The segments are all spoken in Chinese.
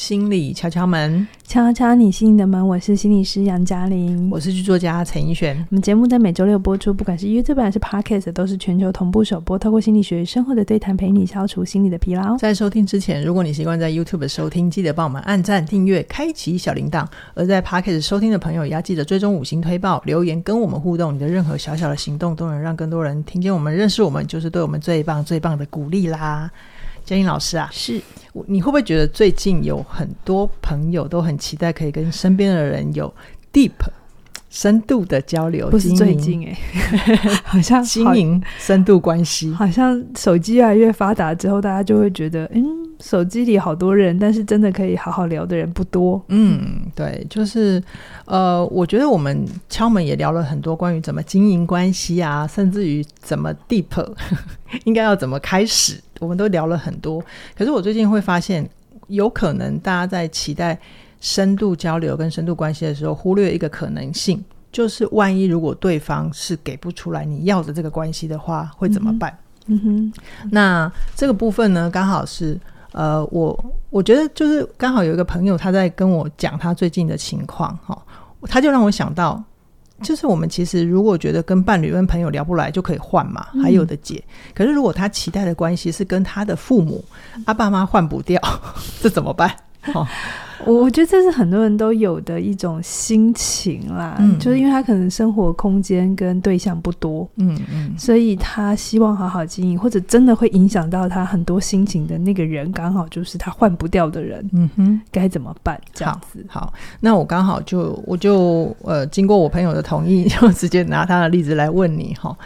心理敲敲门，敲敲你心里的门。我是心理师杨嘉玲，我是剧作家陈奕璇。我们节目在每周六播出，不管是 YouTube 还是 Podcast，都是全球同步首播。透过心理学与生活的对谈，陪你消除心理的疲劳。在收听之前，如果你习惯在 YouTube 收听，记得帮我们按赞、订阅、开启小铃铛；而在 Podcast 收听的朋友，也要记得追踪五星推报、留言跟我们互动。你的任何小小的行动，都能让更多人听见我们、认识我们，就是对我们最棒、最棒的鼓励啦。嘉玲老师啊，是，你会不会觉得最近有很多朋友都很期待可以跟身边的人有 deep 深度的交流？不是最近哎、欸，好像经营深度关系，好像手机越来越发达之后，大家就会觉得，嗯，手机里好多人，但是真的可以好好聊的人不多。嗯，对，就是呃，我觉得我们敲门也聊了很多关于怎么经营关系啊，甚至于怎么 deep 应该要怎么开始。我们都聊了很多，可是我最近会发现，有可能大家在期待深度交流跟深度关系的时候，忽略一个可能性，就是万一如果对方是给不出来你要的这个关系的话，会怎么办？嗯哼，那这个部分呢，刚好是呃，我我觉得就是刚好有一个朋友他在跟我讲他最近的情况，哈，他就让我想到。就是我们其实如果觉得跟伴侣、跟朋友聊不来，就可以换嘛，还有的解。嗯、可是如果他期待的关系是跟他的父母、阿爸妈换不掉，这怎么办？哦我我觉得这是很多人都有的一种心情啦，嗯、就是因为他可能生活空间跟对象不多，嗯嗯，所以他希望好好经营，或者真的会影响到他很多心情的那个人，刚好就是他换不掉的人，嗯哼，该怎么办？这样子，好，好，那我刚好就我就呃，经过我朋友的同意，就直接拿他的例子来问你哈。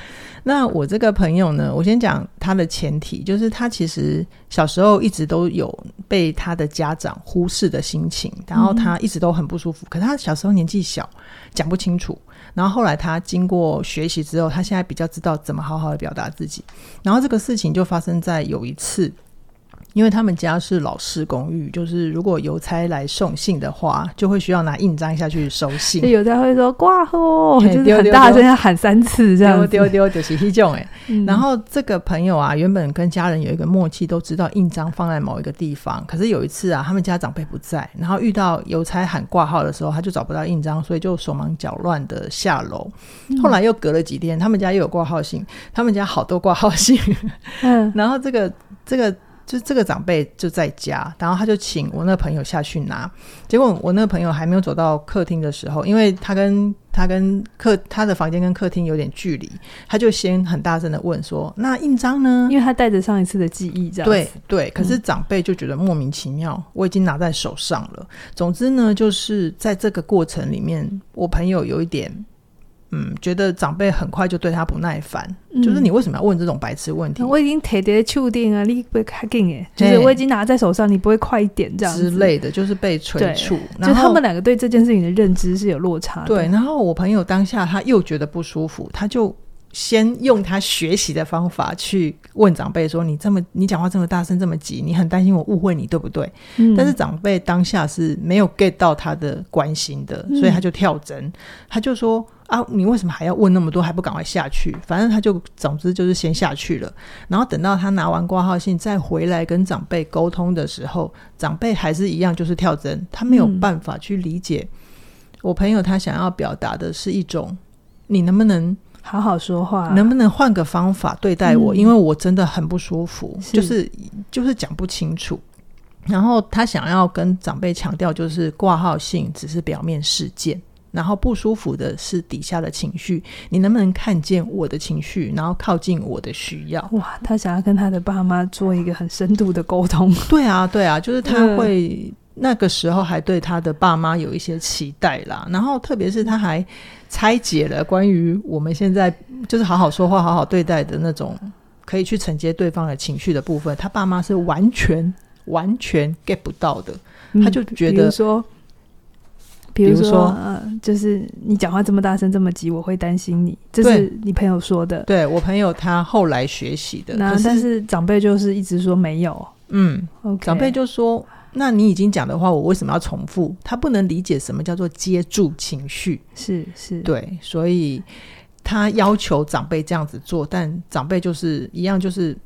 那我这个朋友呢，我先讲他的前提，就是他其实小时候一直都有被他的家长忽视的心情，然后他一直都很不舒服。可是他小时候年纪小，讲不清楚。然后后来他经过学习之后，他现在比较知道怎么好好的表达自己。然后这个事情就发生在有一次。因为他们家是老式公寓，就是如果邮差来送信的话，就会需要拿印章下去收信。邮差会说挂号，就是很大声要喊三次这样丢丢就是这种哎。然后这个朋友啊，原本跟家人有一个默契，都知道印章放在某一个地方。可是有一次啊，他们家长辈不在，然后遇到邮差喊挂号的时候，他就找不到印章，所以就手忙脚乱的下楼。后来又隔了几天，他们家又有挂号信，他们家好多挂号信。嗯，然后这个这个。就这个长辈就在家，然后他就请我那个朋友下去拿。结果我那个朋友还没有走到客厅的时候，因为他跟他跟客他的房间跟客厅有点距离，他就先很大声的问说：“那印章呢？”因为他带着上一次的记忆，这样对对。可是长辈就觉得莫名其妙，我已经拿在手上了。总之呢，就是在这个过程里面，我朋友有一点。嗯，觉得长辈很快就对他不耐烦，嗯、就是你为什么要问这种白痴问题？我已经提的确定啊，你不会开紧哎，就是我已经拿在手上，你不会快一点这样之类的，就是被催促。就他们两个对这件事情的认知是有落差的。对，然后我朋友当下他又觉得不舒服，他就先用他学习的方法去问长辈说：“你这么你讲话这么大声这么急，你很担心我误会你对不对？”嗯、但是长辈当下是没有 get 到他的关心的，所以他就跳针，嗯、他就说。啊，你为什么还要问那么多，还不赶快下去？反正他就，总之就是先下去了。然后等到他拿完挂号信，再回来跟长辈沟通的时候，长辈还是一样，就是跳针。他没有办法去理解我朋友他想要表达的是一种，你能不能好好说话？能不能换个方法对待我？嗯、因为我真的很不舒服，是就是就是讲不清楚。然后他想要跟长辈强调，就是挂号信只是表面事件。然后不舒服的是底下的情绪，你能不能看见我的情绪，然后靠近我的需要？哇，他想要跟他的爸妈做一个很深度的沟通。对啊，对啊，就是他会、嗯、那个时候还对他的爸妈有一些期待啦。然后特别是他还拆解了关于我们现在就是好好说话、好好对待的那种可以去承接对方的情绪的部分，他爸妈是完全完全 get 不到的。他就觉得、嗯、说。比如说，呃，就是你讲话这么大声、这么急，我会担心你。这是你朋友说的。对，我朋友他后来学习的。那但是长辈就是一直说没有。嗯.长辈就说：“那你已经讲的话，我为什么要重复？”他不能理解什么叫做接住情绪。是是，对，所以他要求长辈这样子做，但长辈就是一样，就是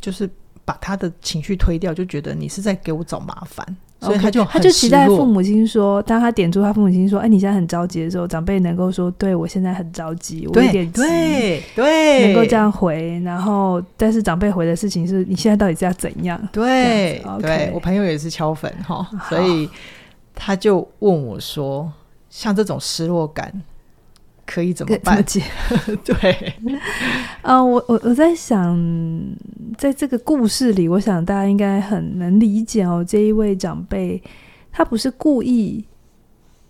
就是。把他的情绪推掉，就觉得你是在给我找麻烦。所以他就他就期待父母亲说，当他点出他父母亲说：“哎，你现在很着急的时候，长辈能够说，对我现在很着急，我有点急，对对，能够这样回。然后，但是长辈回的事情是你现在到底是要怎样？对对，我朋友也是敲粉哈，所以他就问我说，像这种失落感。”可以怎么办？解 对，啊、呃，我我我在想，在这个故事里，我想大家应该很能理解哦。这一位长辈，他不是故意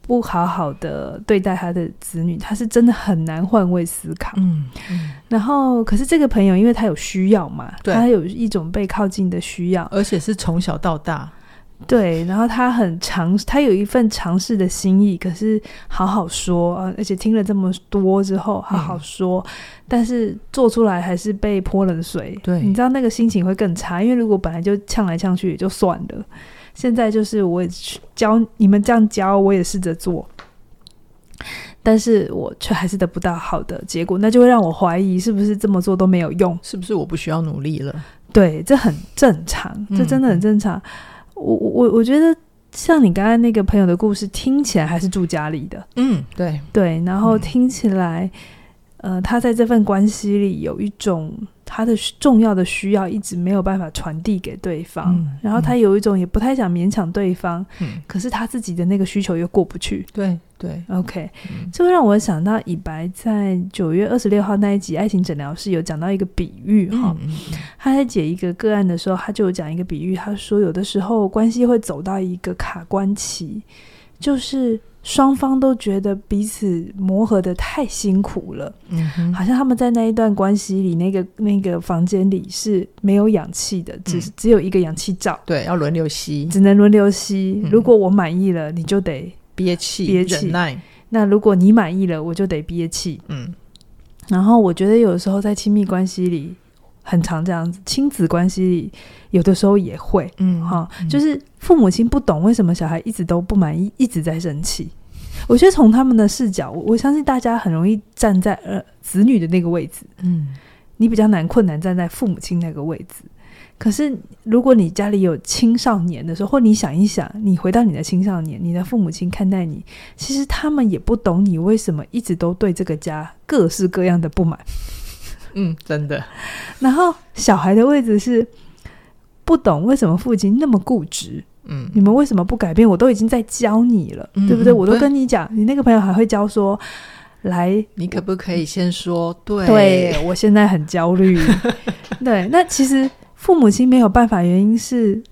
不好好的对待他的子女，他是真的很难换位思考。嗯，嗯，然后，可是这个朋友，因为他有需要嘛，对，他有一种被靠近的需要，而且是从小到大。对，然后他很尝，他有一份尝试的心意，可是好好说啊，而且听了这么多之后，好好说，嗯、但是做出来还是被泼冷水。对，你知道那个心情会更差，因为如果本来就呛来呛去也就算了，现在就是我也教你们这样教，我也试着做，但是我却还是得不到好的结果，那就会让我怀疑是不是这么做都没有用，是不是我不需要努力了？对，这很正常，这真的很正常。嗯我我我觉得像你刚才那个朋友的故事，听起来还是住家里的，嗯，对。对，然后听起来，嗯、呃，他在这份关系里有一种。他的重要的需要一直没有办法传递给对方，嗯、然后他有一种也不太想勉强对方，嗯、可是他自己的那个需求又过不去。对对，OK，这会、嗯、让我想到以白在九月二十六号那一集《爱情诊疗室》有讲到一个比喻哈，他在解一个个案的时候，他就有讲一个比喻，他说有的时候关系会走到一个卡关期，就是。双方都觉得彼此磨合的太辛苦了，嗯，好像他们在那一段关系里，那个那个房间里是没有氧气的，只、嗯、只有一个氧气罩，对，要轮流吸，只能轮流吸。嗯、如果我满意了，你就得憋气，憋气，忍耐。那如果你满意了，我就得憋气。嗯，然后我觉得有时候在亲密关系里。很常这样子，亲子关系里有的时候也会，嗯，哈，就是父母亲不懂为什么小孩一直都不满意，一直在生气。我觉得从他们的视角，我相信大家很容易站在呃子女的那个位置，嗯，你比较难困难站在父母亲那个位置。可是如果你家里有青少年的时候，或你想一想，你回到你的青少年，你的父母亲看待你，其实他们也不懂你为什么一直都对这个家各式各样的不满。嗯，真的。然后小孩的位置是不懂为什么父亲那么固执。嗯，你们为什么不改变？我都已经在教你了，嗯、对不对？我都跟你讲，你那个朋友还会教说，来，你可不可以先说？对，对我现在很焦虑。对，那其实父母亲没有办法，原因是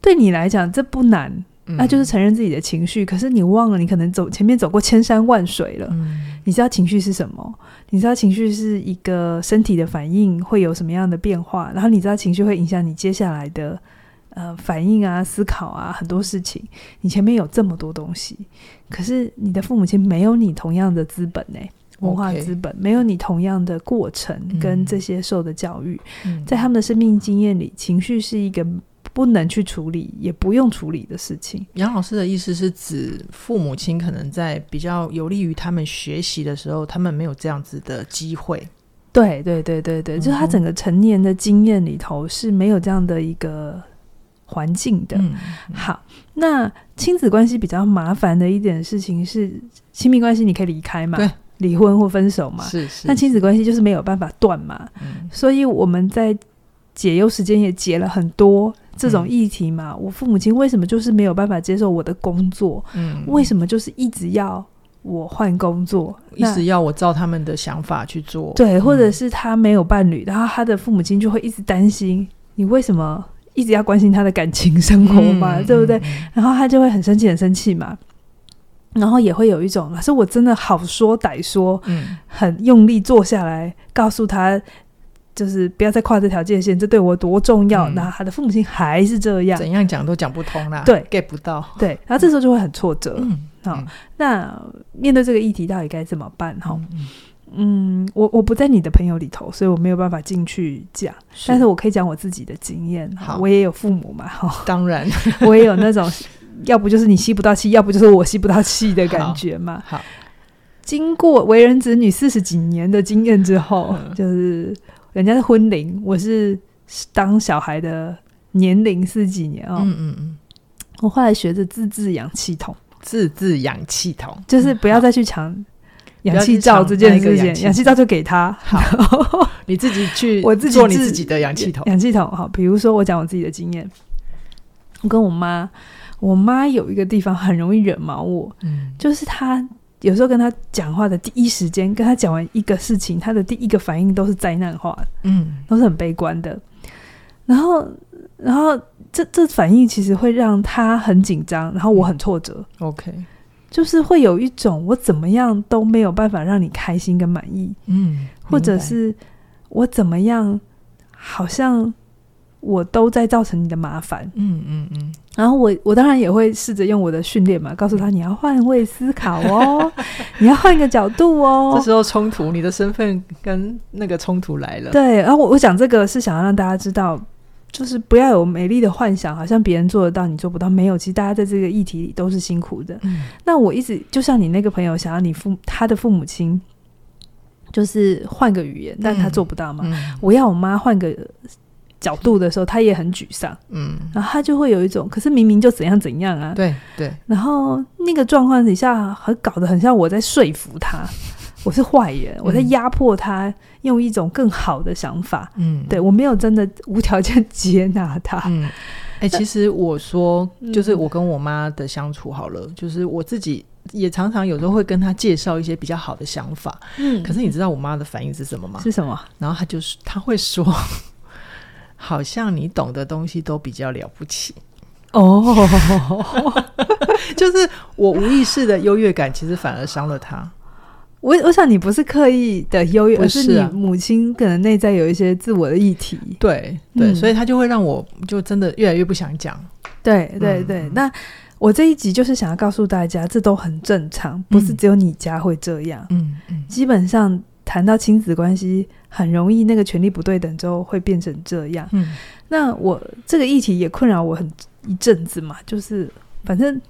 对你来讲这不难。那就是承认自己的情绪，可是你忘了，你可能走前面走过千山万水了。嗯、你知道情绪是什么？你知道情绪是一个身体的反应，会有什么样的变化？然后你知道情绪会影响你接下来的呃反应啊、思考啊，很多事情。你前面有这么多东西，可是你的父母亲没有你同样的资本呢、欸，文化资本没有你同样的过程跟这些受的教育，嗯、在他们的生命经验里，情绪是一个。不能去处理，也不用处理的事情。杨老师的意思是指父母亲可能在比较有利于他们学习的时候，他们没有这样子的机会。对对对对对，嗯、就是他整个成年的经验里头是没有这样的一个环境的。嗯、好，那亲子关系比较麻烦的一点事情是，亲密关系你可以离开嘛？对，离婚或分手嘛？是是。那亲子关系就是没有办法断嘛？嗯、所以我们在解忧时间也解了很多。这种议题嘛，嗯、我父母亲为什么就是没有办法接受我的工作？嗯，为什么就是一直要我换工作，一直要我照他们的想法去做？对，或者是他没有伴侣，嗯、然后他的父母亲就会一直担心你为什么一直要关心他的感情生活嘛，嗯、对不对？嗯、然后他就会很生气，很生气嘛。然后也会有一种，老师我真的好说歹说，嗯，很用力坐下来告诉他。就是不要再跨这条界限，这对我多重要。那、嗯、他的父母亲还是这样，怎样讲都讲不通啦。对，get 不到。对，然后这时候就会很挫折。嗯，好，嗯、那面对这个议题，到底该怎么办？哈、嗯，嗯，我我不在你的朋友里头，所以我没有办法进去讲。是但是我可以讲我自己的经验。好，我也有父母嘛。哈，当然，我也有那种，要不就是你吸不到气，要不就是我吸不到气的感觉嘛。好，好经过为人子女四十几年的经验之后，嗯、就是。人家是婚龄，我是当小孩的年龄是几年哦？嗯嗯嗯。我后来学着自制氧气筒，自制氧气筒就是不要再去抢氧气罩这件事情，氧气罩就给他，好，你自己去，我自己做你自己的氧气筒。氧气筒好，比如说我讲我自己的经验，我跟我妈，我妈有一个地方很容易惹毛我，嗯，就是她。有时候跟他讲话的第一时间，跟他讲完一个事情，他的第一个反应都是灾难化，嗯，都是很悲观的。然后，然后这这反应其实会让他很紧张，然后我很挫折。OK，就是会有一种我怎么样都没有办法让你开心跟满意，嗯，或者是我怎么样好像。我都在造成你的麻烦，嗯嗯嗯，然后我我当然也会试着用我的训练嘛，告诉他你要换位思考哦，你要换个角度哦。这时候冲突，你的身份跟那个冲突来了。对，然后我我讲这个是想要让大家知道，就是不要有美丽的幻想，好像别人做得到，你做不到。没有，其实大家在这个议题里都是辛苦的。嗯，那我一直就像你那个朋友，想要你父他的父母亲，就是换个语言，但他做不到嘛。嗯嗯，我要我妈换个。角度的时候，他也很沮丧，嗯，然后他就会有一种，可是明明就怎样怎样啊，对对，然后那个状况底下，很搞得很像我在说服他，我是坏人，我在压迫他，用一种更好的想法，嗯，对我没有真的无条件接纳他，嗯，哎，其实我说，就是我跟我妈的相处好了，就是我自己也常常有时候会跟他介绍一些比较好的想法，嗯，可是你知道我妈的反应是什么吗？是什么？然后他就是他会说。好像你懂的东西都比较了不起哦，就是我无意识的优越感，其实反而伤了他。我我想你不是刻意的优越，而是你母亲可能内在有一些自我的议题。对对，嗯，所以他就会让我就真的越来越不想讲。对对对，嗯，那我这一集就是想要告诉大家，这都很正常，不是只有你家会这样。嗯嗯，基本上。谈到亲子关系，很容易那个权力不对等之后会变成这样。嗯，那我这个议题也困扰我很一阵子嘛，就是反正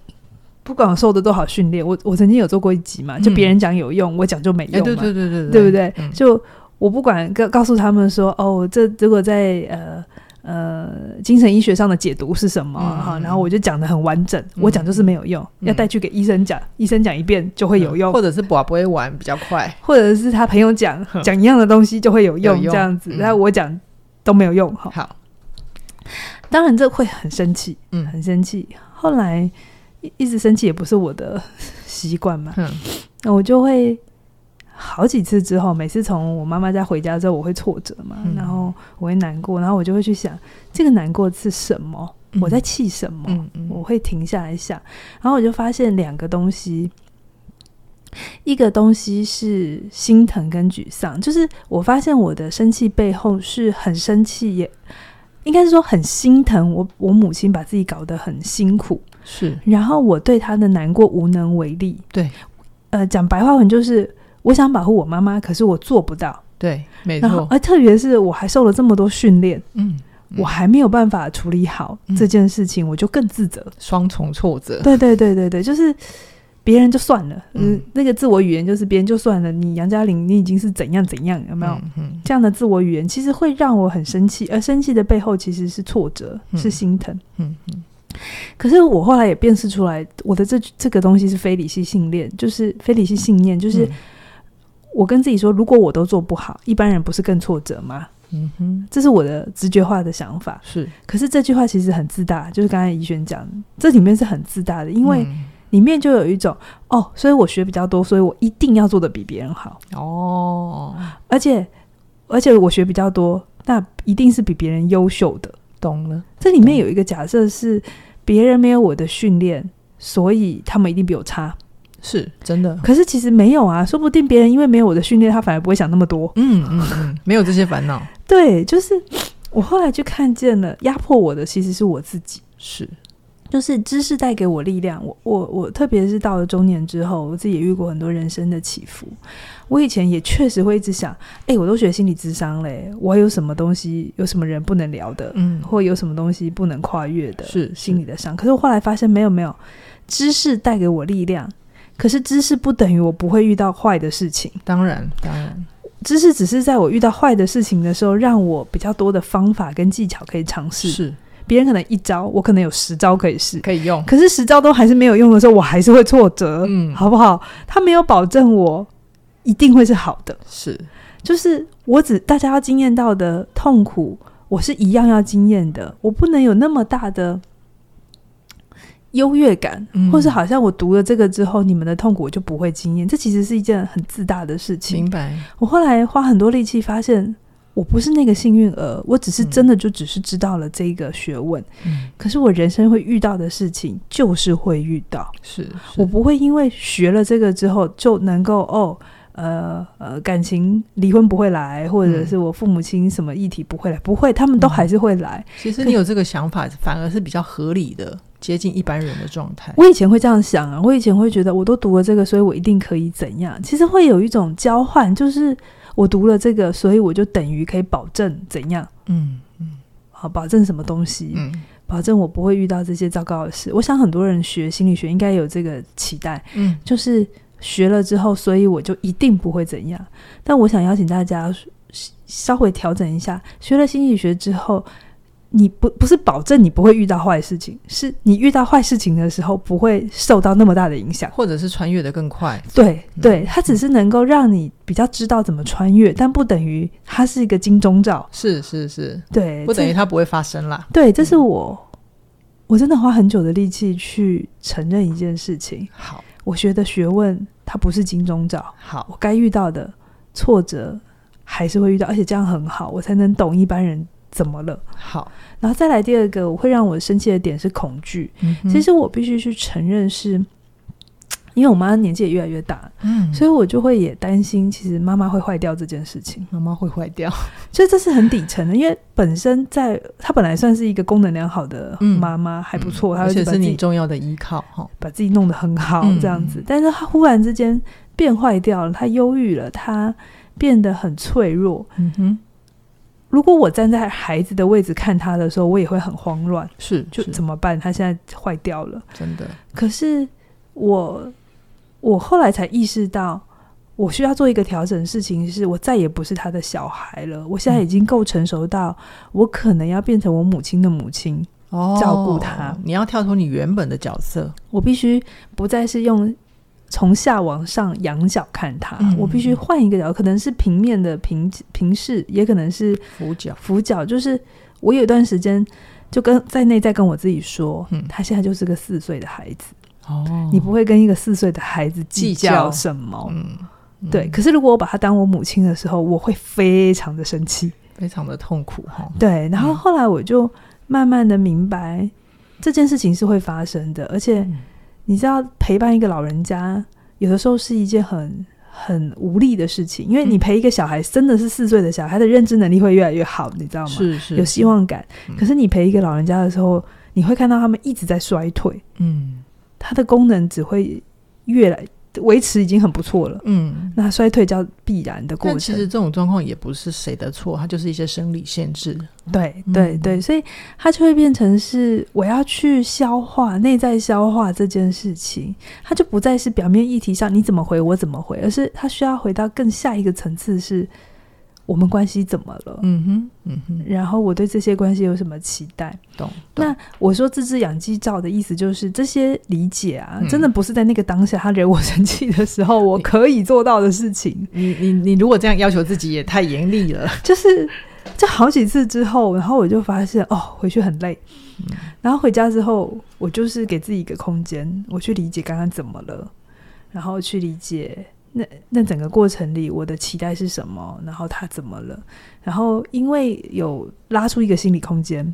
不管我受的多少训练，我我曾经有做过一集嘛，就别人讲有用，嗯、我讲就没用嘛，欸、对对对对，对不对？嗯、就我不管告告诉他们说，哦，这如果在呃。呃，精神医学上的解读是什么？哈、嗯，然后我就讲的很完整。嗯、我讲就是没有用，嗯、要带去给医生讲，医生讲一遍就会有用，或者是不不会玩比较快，或者是他朋友讲 讲一样的东西就会有用，有用这样子。然后我讲都没有用，哈。好，当然这会很生气，嗯，很生气。后来一直生气也不是我的习惯嘛，嗯，那我就会。好几次之后，每次从我妈妈家回家之后，我会挫折嘛，嗯、然后我会难过，然后我就会去想，这个难过是什么？嗯、我在气什么？我会停下来想，然后我就发现两个东西，一个东西是心疼跟沮丧，就是我发现我的生气背后是很生气，也应该是说很心疼我。我母亲把自己搞得很辛苦，是，然后我对她的难过无能为力。对，呃，讲白话文就是。我想保护我妈妈，可是我做不到。对，没错。而特别是我还受了这么多训练，嗯，嗯，我还没有办法处理好这件事情，嗯、我就更自责，双重挫折。对对对对对，就是别人就算了，嗯，那个自我语言就是别人就算了。你杨嘉玲，你已经是怎样怎样，有没有？嗯，嗯，这样的自我语言其实会让我很生气，而生气的背后其实是挫折，嗯、是心疼。嗯嗯。可是我后来也辨识出来，我的这这个东西是非理性信念，就是非理性信念，就是。嗯我跟自己说，如果我都做不好，一般人不是更挫折吗？嗯哼，这是我的直觉化的想法。是，可是这句话其实很自大，就是刚才怡璇讲，这里面是很自大的，因为里面就有一种、嗯、哦，所以我学比较多，所以我一定要做的比别人好哦，而且而且我学比较多，那一定是比别人优秀的。懂了，这里面有一个假设是别人没有我的训练，所以他们一定比我差。是真的，可是其实没有啊，说不定别人因为没有我的训练，他反而不会想那么多。嗯嗯嗯，没有这些烦恼。对，就是我后来就看见了，压迫我的其实是我自己。是，就是知识带给我力量。我我我，特别是到了中年之后，我自己也遇过很多人生的起伏。我以前也确实会一直想，哎、欸，我都学心理智商嘞，我有什么东西，有什么人不能聊的，嗯，或有什么东西不能跨越的，是心理的伤。可是我后来发现，没有没有，知识带给我力量。可是知识不等于我不会遇到坏的事情。当然，当然，知识只是在我遇到坏的事情的时候，让我比较多的方法跟技巧可以尝试。是，别人可能一招，我可能有十招可以试，可以用。可是十招都还是没有用的时候，我还是会挫折，嗯，好不好？他没有保证我一定会是好的，是，就是我只大家要经验到的痛苦，我是一样要经验的，我不能有那么大的。优越感，或是好像我读了这个之后，嗯、你们的痛苦我就不会经验。这其实是一件很自大的事情。明白。我后来花很多力气，发现我不是那个幸运儿，我只是真的就只是知道了这个学问。嗯。可是我人生会遇到的事情，就是会遇到。是。是我不会因为学了这个之后就能够哦，呃呃，感情离婚不会来，或者是我父母亲什么议题不会来，不会，他们都还是会来。嗯、其实你有这个想法，反而是比较合理的。接近一般人的状态。我以前会这样想啊，我以前会觉得我都读了这个，所以我一定可以怎样？其实会有一种交换，就是我读了这个，所以我就等于可以保证怎样？嗯嗯，好，保证什么东西？嗯，保证我不会遇到这些糟糕的事。我想很多人学心理学应该有这个期待，嗯，就是学了之后，所以我就一定不会怎样。但我想邀请大家稍微调整一下，学了心理学之后。你不不是保证你不会遇到坏事情，是你遇到坏事情的时候不会受到那么大的影响，或者是穿越的更快。对对，它只是能够让你比较知道怎么穿越，但不等于它是一个金钟罩。是是是，对，不等于它不会发生啦。对，这是我我真的花很久的力气去承认一件事情。好，我学的学问它不是金钟罩。好，我该遇到的挫折还是会遇到，而且这样很好，我才能懂一般人。怎么了？好，然后再来第二个，我会让我生气的点是恐惧。嗯、其实我必须去承认是，是因为我妈年纪也越来越大，嗯，所以我就会也担心，其实妈妈会坏掉这件事情。妈妈会坏掉，所以这是很底层的。因为本身在她本来算是一个功能良好的妈妈，嗯、还不错，她而且是你重要的依靠，哈，把自己弄得很好这样子。嗯、但是她忽然之间变坏掉了，她忧郁了，她变得很脆弱。嗯哼。如果我站在孩子的位置看他的时候，我也会很慌乱。是，就怎么办？他现在坏掉了，真的。可是我，我后来才意识到，我需要做一个调整。事情是我再也不是他的小孩了。我现在已经够成熟到，我可能要变成我母亲的母亲，哦，照顾他。你要跳脱你原本的角色，我必须不再是用。从下往上仰角看他，嗯、我必须换一个角，可能是平面的平平视，也可能是俯角。俯角就是我有一段时间就跟在内在跟我自己说，嗯、他现在就是个四岁的孩子。哦，你不会跟一个四岁的孩子计较什么？嗯，嗯对。可是如果我把他当我母亲的时候，我会非常的生气，非常的痛苦哈。对。然后后来我就慢慢的明白，嗯、这件事情是会发生的，而且。嗯你知道陪伴一个老人家，有的时候是一件很很无力的事情，因为你陪一个小孩，真的是四岁的小孩，他的认知能力会越来越好，你知道吗？是是，有希望感。嗯、可是你陪一个老人家的时候，你会看到他们一直在衰退，嗯，他的功能只会越来。维持已经很不错了，嗯，那衰退叫必然的过程。其实这种状况也不是谁的错，它就是一些生理限制。对对对，所以它就会变成是我要去消化内在消化这件事情，它就不再是表面议题上你怎么回我怎么回，而是它需要回到更下一个层次是。我们关系怎么了？嗯哼，嗯哼。然后我对这些关系有什么期待？懂。那我说自制养鸡照的意思就是这些理解啊，嗯、真的不是在那个当下他惹我生气的时候我可以做到的事情。你你你如果这样要求自己也太严厉了。就是，这好几次之后，然后我就发现哦，回去很累。嗯、然后回家之后，我就是给自己一个空间，我去理解刚刚怎么了，然后去理解。那那整个过程里，我的期待是什么？然后他怎么了？然后因为有拉出一个心理空间，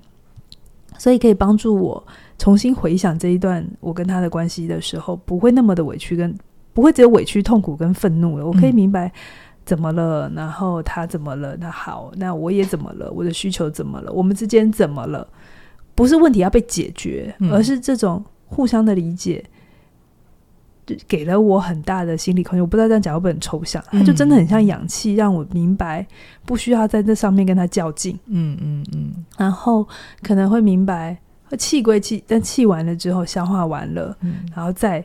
所以可以帮助我重新回想这一段我跟他的关系的时候，不会那么的委屈，跟不会只有委屈、痛苦跟愤怒了。我可以明白怎么了，嗯、然后他怎么了？那好，那我也怎么了？我的需求怎么了？我们之间怎么了？不是问题要被解决，而是这种互相的理解。给了我很大的心理空间，我不知道这样讲会不会很抽象，它就真的很像氧气，让我明白不需要在这上面跟他较劲。嗯嗯嗯，然后可能会明白气归气，但气完了之后消化完了，嗯、然后再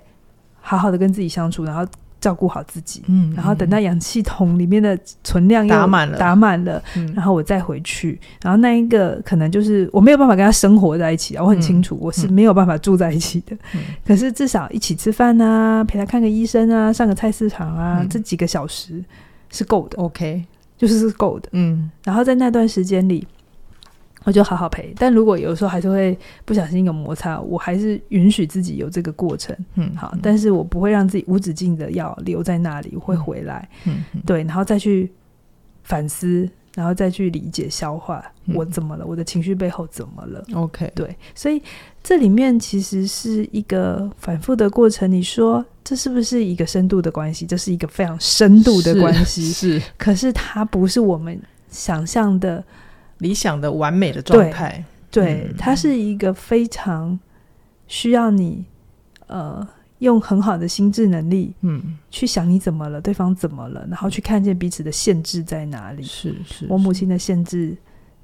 好好的跟自己相处，然后照顾好自己，嗯，然后等到氧气桶里面的存量打满了，打满了，嗯，然后我再回去，然后那一个可能就是我没有办法跟他生活在一起啊，我很清楚我是没有办法住在一起的，嗯，可是至少一起吃饭啊，陪他看个医生啊，上个菜市场啊，这几个小时是够的，OK，就是是够的，嗯，然后在那段时间里。我就好好陪，但如果有时候还是会不小心有摩擦，我还是允许自己有这个过程，嗯，好，但是我不会让自己无止境的要留在那里，我会回来，嗯，对，然后再去反思，然后再去理解、消化我怎么了，我的情绪背后怎么了，OK，对，所以这里面其实是一个反复的过程。你说这是不是一个深度的关系？这是一个非常深度的关系，是，可是它不是我们想象的。理想的完美的状态，对，嗯、它是一个非常需要你呃用很好的心智能力，嗯，去想你怎么了，对方怎么了，然后去看见彼此的限制在哪里。是是，是，我母亲的限制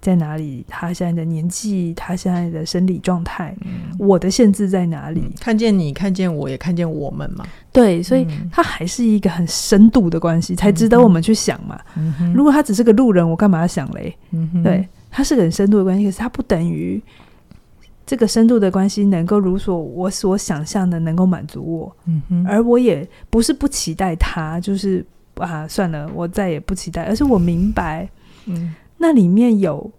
在哪里？他现在的年纪，他现在的生理状态，嗯，我的限制在哪里？嗯、看见你，看见我，也看见我们嘛。对，所以他还是一个很深度的关系，嗯、才值得我们去想嘛。嗯、如果他只是个路人，我干嘛要想嘞？嗯、对，他是个很深度的关系，可是他不等于这个深度的关系能够如所我所想象的能够满足我。嗯、而我也不是不期待他，就是啊，算了，我再也不期待，而是我明白，嗯，那里面有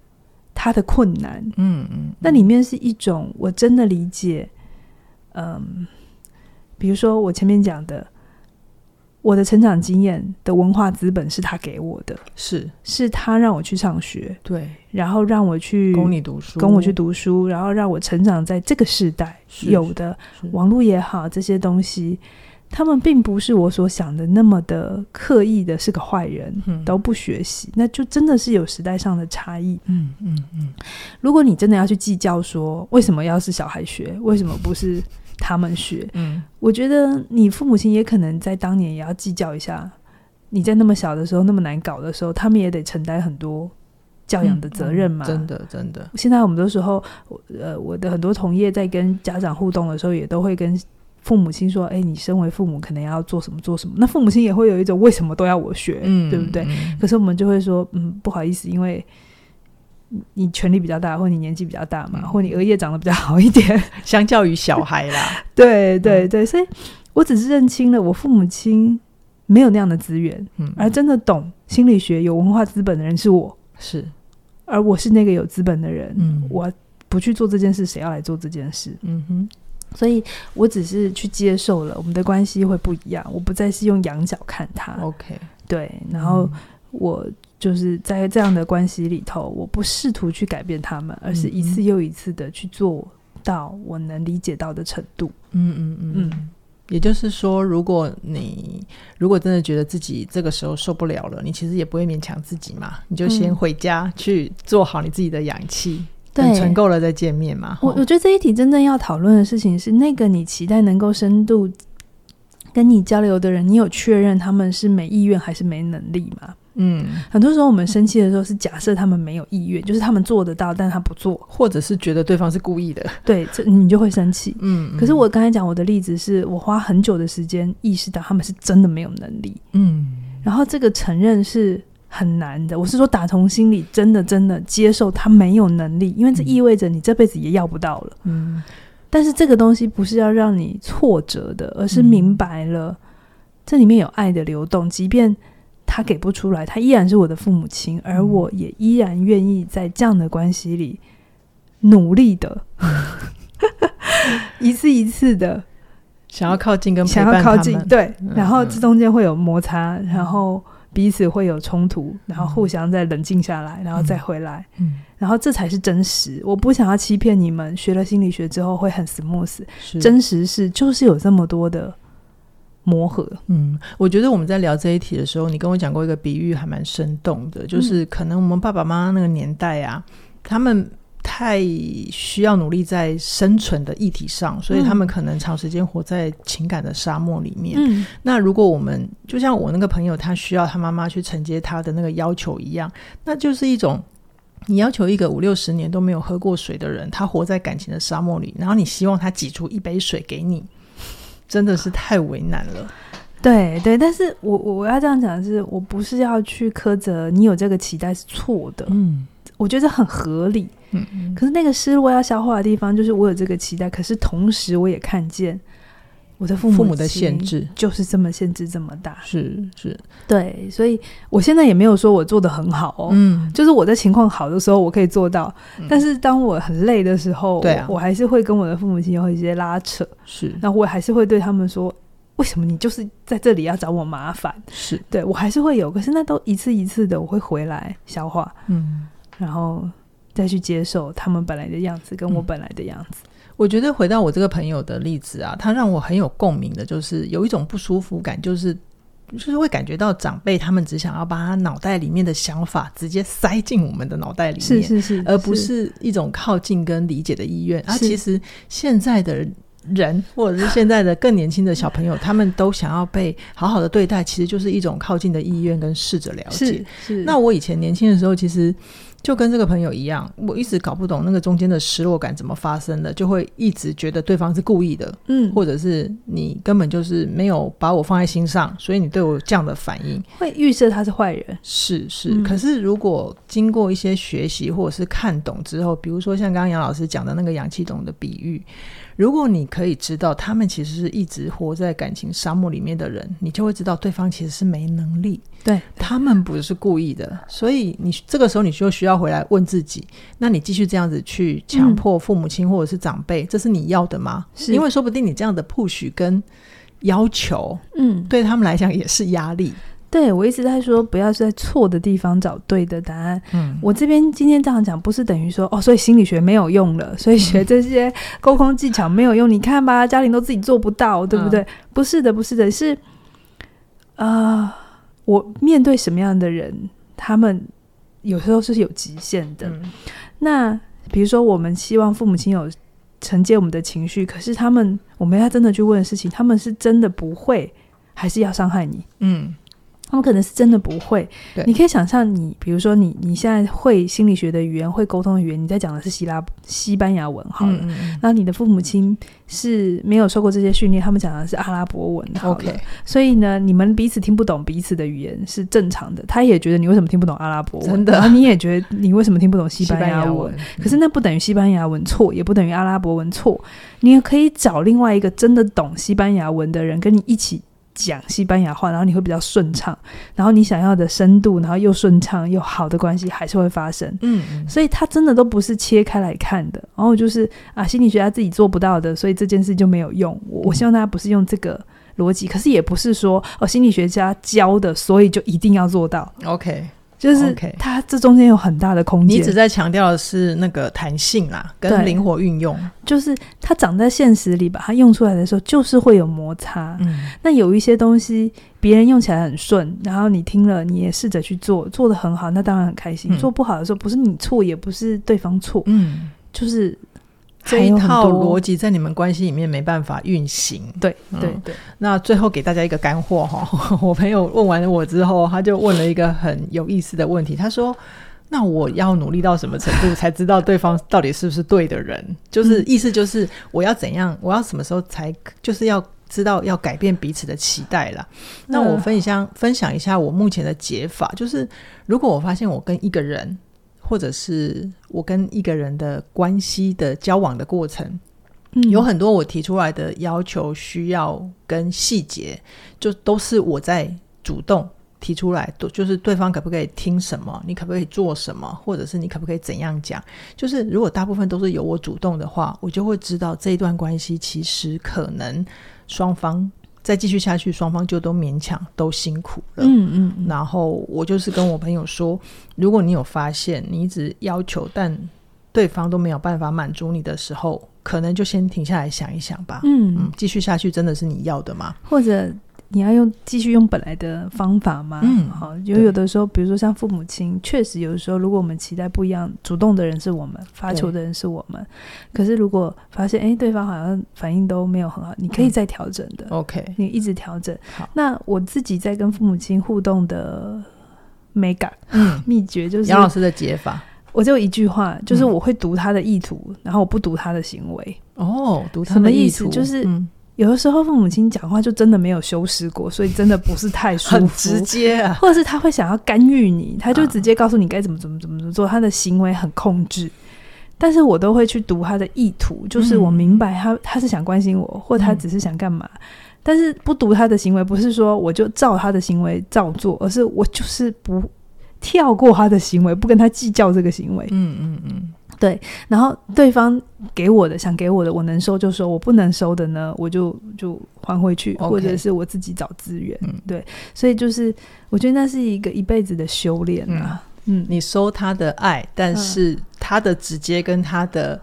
他的困难，嗯嗯，那里面是一种我真的理解，嗯。比如说，我前面讲的，我的成长经验的文化资本是他给我的，是。是他让我去上学，对，然后让我去供你读书，供我去读书，然后让我成长在这个时代有的网络也好，这些东西，他们并不是我所想的那么的刻意的是个坏人，嗯，都不学习，那就真的是有时代上的差异，嗯嗯嗯。如果你真的要去计较说，为什么要是小孩学，为什么不是？他们学，嗯，我觉得你父母亲也可能在当年也要计较一下，你在那么小的时候，那么难搞的时候，他们也得承担很多教养的责任嘛。嗯嗯、真的，真的。现在我们的时候，呃，我的很多同业在跟家长互动的时候，也都会跟父母亲说：“哎，你身为父母，可能要做什么做什么。”那父母亲也会有一种为什么都要我学，嗯，对不对？嗯、可是我们就会说：“嗯，不好意思，因为。”你权力比较大，或你年纪比较大嘛，嗯、或你额叶长得比较好一点，相较于小孩啦。对对对，所以我只是认清了我父母亲没有那样的资源，嗯，而真的懂心理学、有文化资本的人是我，是，而我是那个有资本的人，嗯，我不去做这件事，谁要来做这件事？嗯哼，所以我只是去接受了，我们的关系会不一样，我不再是用仰角看他，OK，对，然后我。就是在这样的关系里头，我不试图去改变他们，而是一次又一次的去做到我能理解到的程度。嗯嗯嗯嗯。也就是说，如果你如果真的觉得自己这个时候受不了了，你其实也不会勉强自己嘛，你就先回家去做好你自己的氧气，等、嗯、存够了再见面嘛。我我觉得这一题真正要讨论的事情是，那个你期待能够深度跟你交流的人，你有确认他们是没意愿还是没能力吗？嗯，很多时候我们生气的时候是假设他们没有意愿，就是他们做得到，但他不做，或者是觉得对方是故意的。对，这你就会生气。嗯，可是我刚才讲我的例子是我花很久的时间意识到他们是真的没有能力。嗯，然后这个承认是很难的。我是说打从心里真的真的接受他没有能力，因为这意味着你这辈子也要不到了。嗯，但是这个东西不是要让你挫折的，而是明白了这里面有爱的流动，即便。他给不出来，他依然是我的父母亲，而我也依然愿意在这样的关系里努力的，一次一次的想要靠近跟想要靠近，对，然后这中间会有摩擦，然后彼此会有冲突，然后互相再冷静下来，然后再回来，嗯。然后这才是真实。我不想要欺骗你们，学了心理学之后会很 smooth，真实是就是有这么多的。磨合，嗯，我觉得我们在聊这一题的时候，你跟我讲过一个比喻，还蛮生动的，就是可能我们爸爸妈妈那个年代啊，他们太需要努力在生存的议题上，所以他们可能长时间活在情感的沙漠里面。嗯，那如果我们就像我那个朋友，他需要他妈妈去承接他的那个要求一样，那就是一种你要求一个五六十年都没有喝过水的人，他活在感情的沙漠里，然后你希望他挤出一杯水给你。真的是太为难了，对对，但是我我我要这样讲的是，我不是要去苛责你有这个期待是错的，嗯，我觉得很合理，可是那个失落要消化的地方，就是我有这个期待，可是同时我也看见。我的父母，父母的限制。就是这么限制这么大，是是，对，所以我现在也没有说我做的很好哦，嗯，就是我在情况好的时候我可以做到，嗯，但是当我很累的时候，对啊，我还是会跟我的父母亲有一些拉扯，是，那我还是会对他们说，为什么你就是在这里要找我麻烦？是。对我还是会有，可是那都一次一次的，我会回来消化，嗯，然后再去接受他们本来的样子跟我本来的样子。嗯我觉得回到我这个朋友的例子啊，他让我很有共鸣的，就是有一种不舒服感，就是就是会感觉到长辈他们只想要把他脑袋里面的想法直接塞进我们的脑袋里面，是是是，而不是一种靠近跟理解的意愿。而、啊、其实现在的人，或者是现在的更年轻的小朋友，他们都想要被好好的对待，其实就是一种靠近的意愿跟试着了解。是，是。那我以前年轻的时候，其实。就跟这个朋友一样，我一直搞不懂那个中间的失落感怎么发生的，就会一直觉得对方是故意的，嗯，或者是你根本就是没有把我放在心上，所以你对我这样的反应，会预设他是坏人，是是、嗯。可是如果经过一些学习或者是看懂之后，比如说像刚刚杨老师讲的那个氧气筒的比喻。如果你可以知道他们其实是一直活在感情沙漠里面的人，你就会知道对方其实是没能力，对，他们不是故意的，所以你这个时候你就需要回来问自己：那你继续这样子去强迫父母亲或者是长辈，嗯，这是你要的吗？是，因为说不定你这样的 push 跟要求，嗯，对他们来讲也是压力。对，我一直在说，不要在错的地方找对的答案。嗯，我这边今天这样讲，不是等于说哦，所以心理学没有用了，所以学这些沟通技巧没有用。你看吧，家庭都自己做不到，对不对？嗯、不是的，不是的，是啊、呃，我面对什么样的人，他们有时候是有极限的。嗯、那比如说，我们希望父母亲有承接我们的情绪，可是他们，我们要真的去问的事情，他们是真的不会，还是要伤害你？嗯。他们可能是真的不会。对，你可以想象，你比如说你你现在会心理学的语言，会沟通的语言，你在讲的是希腊西班牙文，好了。那你的父母亲是没有受过这些训练，他们讲的是阿拉伯文，OK。所以呢，你们彼此听不懂彼此的语言是正常的。他也觉得你为什么听不懂阿拉伯文，真的，然后你也觉得你为什么听不懂西班牙文？牙文，可是那不等于西班牙文错，也不等于阿拉伯文错。你也可以找另外一个真的懂西班牙文的人跟你一起。讲西班牙话，然后你会比较顺畅，然后你想要的深度，然后又顺畅又好的关系还是会发生。嗯，嗯，所以他真的都不是切开来看的。然后就是啊，心理学家自己做不到的，所以这件事就没有用。我，我希望大家不是用这个逻辑，可是也不是说哦，心理学家教的，所以就一定要做到。OK。就是它这中间有很大的空间。你只在强调的是那个弹性啦，跟灵活运用。就是它长在现实里，把它用出来的时候，就是会有摩擦。嗯，那有一些东西别人用起来很顺，然后你听了，你也试着去做，做的很好，那当然很开心。嗯，做不好的时候，不是你错，也不是对方错。嗯，就是。这一套逻辑在你们关系里面没办法运行。对对对。那最后给大家一个干货哈，我朋友问完了我之后，他就问了一个很有意思的问题。他说：“那我要努力到什么程度才知道对方到底是不是对的人？就是意思就是我要怎样，我要什么时候才就是要知道要改变彼此的期待了。”那我分享分享一下我目前的解法，就是如果我发现我跟一个人。或者是我跟一个人的关系的交往的过程，嗯，有很多我提出来的要求、需要跟细节，就都是我在主动提出来，都就是对方可不可以听什么，你可不可以做什么，或者是你可不可以怎样讲？就是如果大部分都是由我主动的话，我就会知道这一段关系其实可能双方。再继续下去，双方就都勉强都辛苦了。嗯嗯，嗯。然后我就是跟我朋友说，如果你有发现你一直要求，但对方都没有办法满足你的时候，可能就先停下来想一想吧。嗯嗯，继续下去真的是你要的吗？或者？你要用继续用本来的方法吗？嗯，好，有有的时候，比如说像父母亲，确实有的时候，如果我们期待不一样，主动的人是我们，发球的人是我们。可是如果发现，哎，对方好像反应都没有很好，你可以再调整的。OK，嗯，你一直调整。好，那我自己在跟父母亲互动的美感，嗯，秘诀就是杨老师的解法。我就一句话，就是我会读他的意图，嗯，然后我不读他的行为。哦，读他的意图，什么意思？就是。嗯有的时候父母亲讲话就真的没有修饰过，所以真的不是太舒服，很直接啊，或者是他会想要干预你，他就直接告诉你该怎么怎么怎么怎么做，他的行为很控制。但是我都会去读他的意图，就是我明白他他是想关心我，或他只是想干嘛。但是不读他的行为，不是说我就照他的行为照做，而是我就是不跳过他的行为，不跟他计较这个行为。嗯嗯嗯，对。然后对方给我的，想给我的，我能收就收，我不能收的呢，我就就还回去.或者是我自己找资源。嗯，对。所以就是我觉得那是一个一辈子的修炼啊。嗯，你收他的爱，但是他的直接跟他的。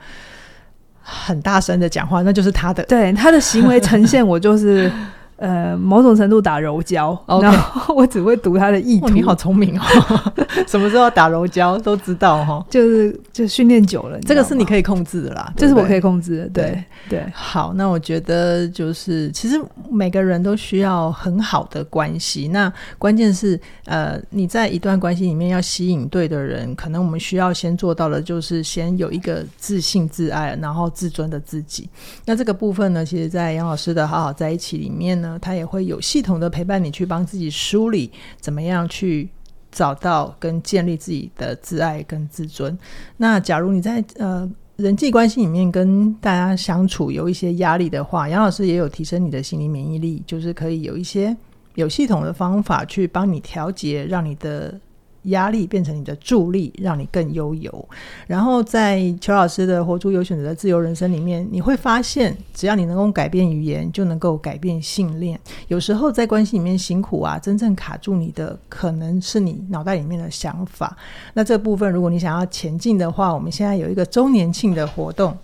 很大声的讲话，那就是他的。对，他的行为呈现，我就是。呃，某种程度打柔焦，okay. 然后我只会读他的意图。你好聪明哦，什么时候打柔焦都知道哈。就是就训练久了，这个是你可以控制的啦，这是我可以控制的。对对，对，好，那我觉得就是其实每个人都需要很好的关系。那关键是呃，你在一段关系里面要吸引对的人，可能我们需要先做到的就是先有一个自信、自爱，然后自尊的自己。那这个部分呢，其实，在杨老师的好好在一起里面呢。他也会有系统的陪伴你去帮自己梳理，怎么样去找到跟建立自己的自爱跟自尊。那假如你在呃人际关系里面跟大家相处有一些压力的话，杨老师也有提升你的心理免疫力，就是可以有一些有系统的方法去帮你调节，让你的。压力变成你的助力，让你更悠游。然后在邱老师的《活出有选择的自由人生》里面，你会发现，只要你能够改变语言，就能够改变信念。有时候在关系里面辛苦啊，真正卡住你的，可能是你脑袋里面的想法。那这部分，如果你想要前进的话，我们现在有一个周年庆的活动。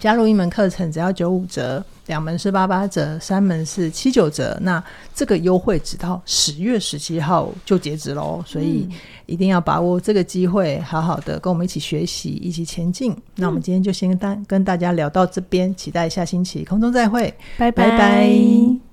加入一门课程只要九五折，两门是八八折，三门是七九折。那这个优惠直到十月十七号就截止喽，所以一定要把握这个机会，好好的跟我们一起学习，一起前进。嗯、那我们今天就先跟大跟大家聊到这边，期待下星期空中再会，拜拜。拜拜。